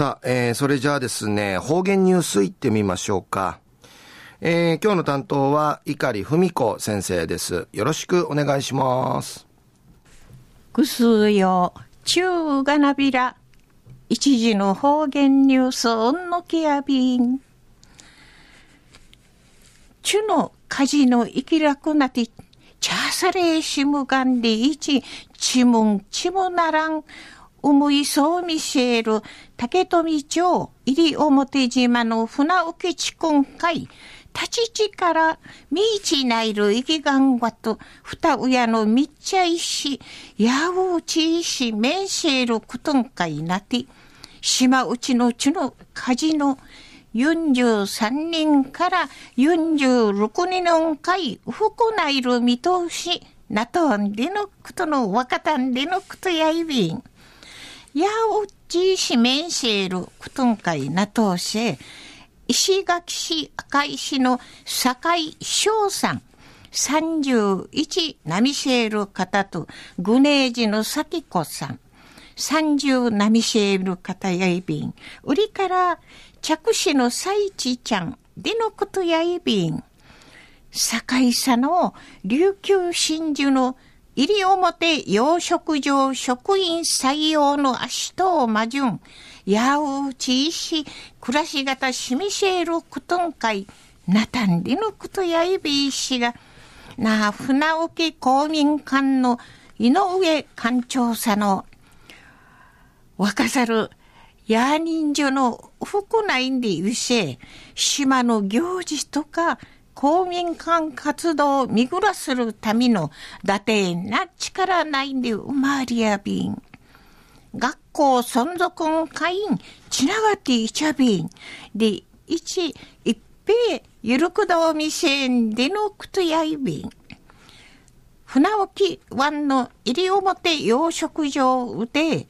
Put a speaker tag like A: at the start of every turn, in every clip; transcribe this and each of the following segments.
A: さあ、えー、それじゃあですね、方言ニュースいってみましょうか。えー、今日の担当は碇文子先生です。よろしくお願いします。
B: ぐすよ、中がなびら、一時の方言ニュースうんのきやびん。中の火事の生きらくなて、チャーサレーシムガンで一、ちむんちむならん、うむいそうみせる、竹富町、入表島の船受地今回、立ち地からみいちないるいきがんわと、ふたうやのみっちゃいし、やうちいし、めんせることんかいなて、島うちのちの火事の43人から46人の会、ふくないる見通し、なとんでのことのわかたんでのことやいびん。やうちしめんせることんかいなとせ、石垣市赤石の坂井翔さん、31ナミシェール方と、グネージの咲子さん、30ナミシェール方やいびん、売りから着手の最地ちゃん、でのことやいびん、堺さの琉球真珠の入表養殖場職員採用の足と魔順、やうちいし、暮らし方しみせることんかい、なたんりのことやいびいしが、なあ、船沖公民館の井上館長さの、若さる、や人女の福ないんでゆせ、島の行事とか、公民館活動を見ぐらするための、だてな力ないんで生まれやびん。学校存続の会員、ちながっていちゃびん。で、一、一平、ゆるくどみせんでのくとやいびん。船沖湾の入表養殖場で、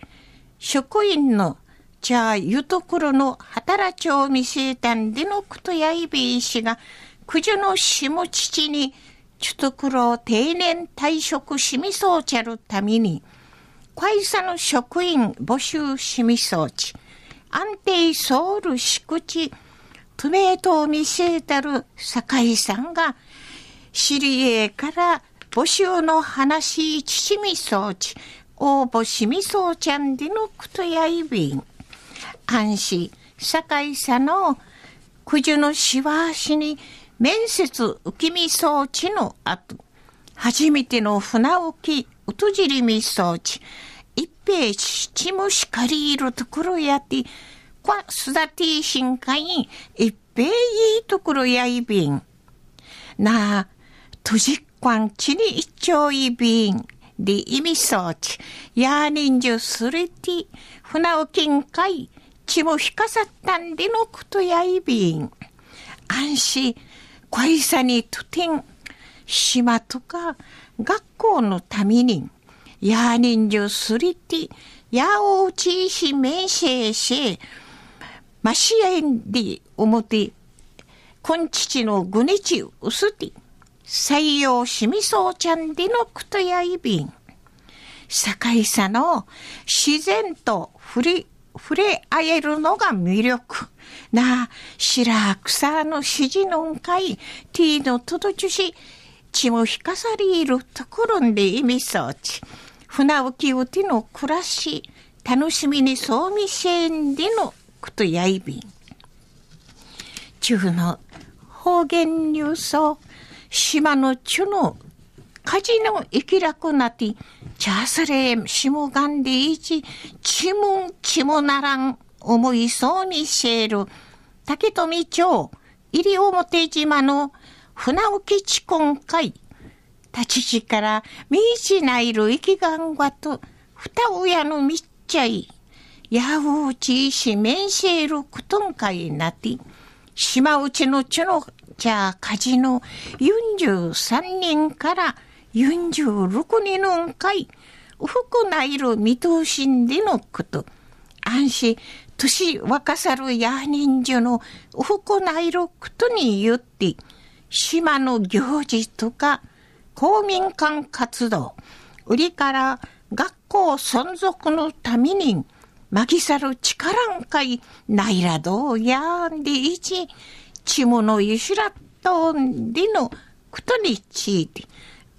B: 職員のじゃあ、ゆとくろの働きを見せたんでのくとやいびんしが、九十の下父に、ちゅとくろ定年退職しみそうちゃるために、会社の職員募集しみそうち、安定ソウル敷地、トメトを見せたる酒井さんが、知り合いから募集の話、父みそうち、応募しみそうちゃんでのことやいびん。安心、酒井さんの九十のしわしに面接受けみそうちの後、初めての船浮き、うとじりみそうち、一平七もしかりいるところやって、こすだてしんかい、一平いいところやいびん。なあ、とじっこんちに一丁いびん。で意味そうち、やにんじゅすれて、船をきんかい、ちもひかさったんでのことやいびん。安心、こいさにとてん、島とか学校のために、やにんじゅすりて、やおうちいしめんせいし、ましえんでおもて、こんちちのぐねちうすて、採用しみそうちゃんでのくとやいびん。堺さの自然と触れ、触れ合えるのが魅力。なあ、白草の指示のんかい、ティーのとどちし、血も引かされるところんで意味そうち。船浮きうての暮らし、楽しみにそうみせんでのことやいびん。中の方言ニュースを、島の中の火事の生きらくなって、チャーサレーしもがんでいち、ちもちもならん、思いそうにせる、竹富町、入表島の船浮き地根会、立ち地からみいちないる生きがんわと、二親のみっちゃい、やうちいしめんせることんかいなて、島内のちの、じゃあ火事の43人から46人の会、福ないる見通しんでのこと。安心、年若さるや人女の福ないることによって、島の行事とか、公民館活動、売りから学校存続のために、まぎさる力んかい、ないらどうやんでいち、ちものゆしらっとんでの、ことにちいて、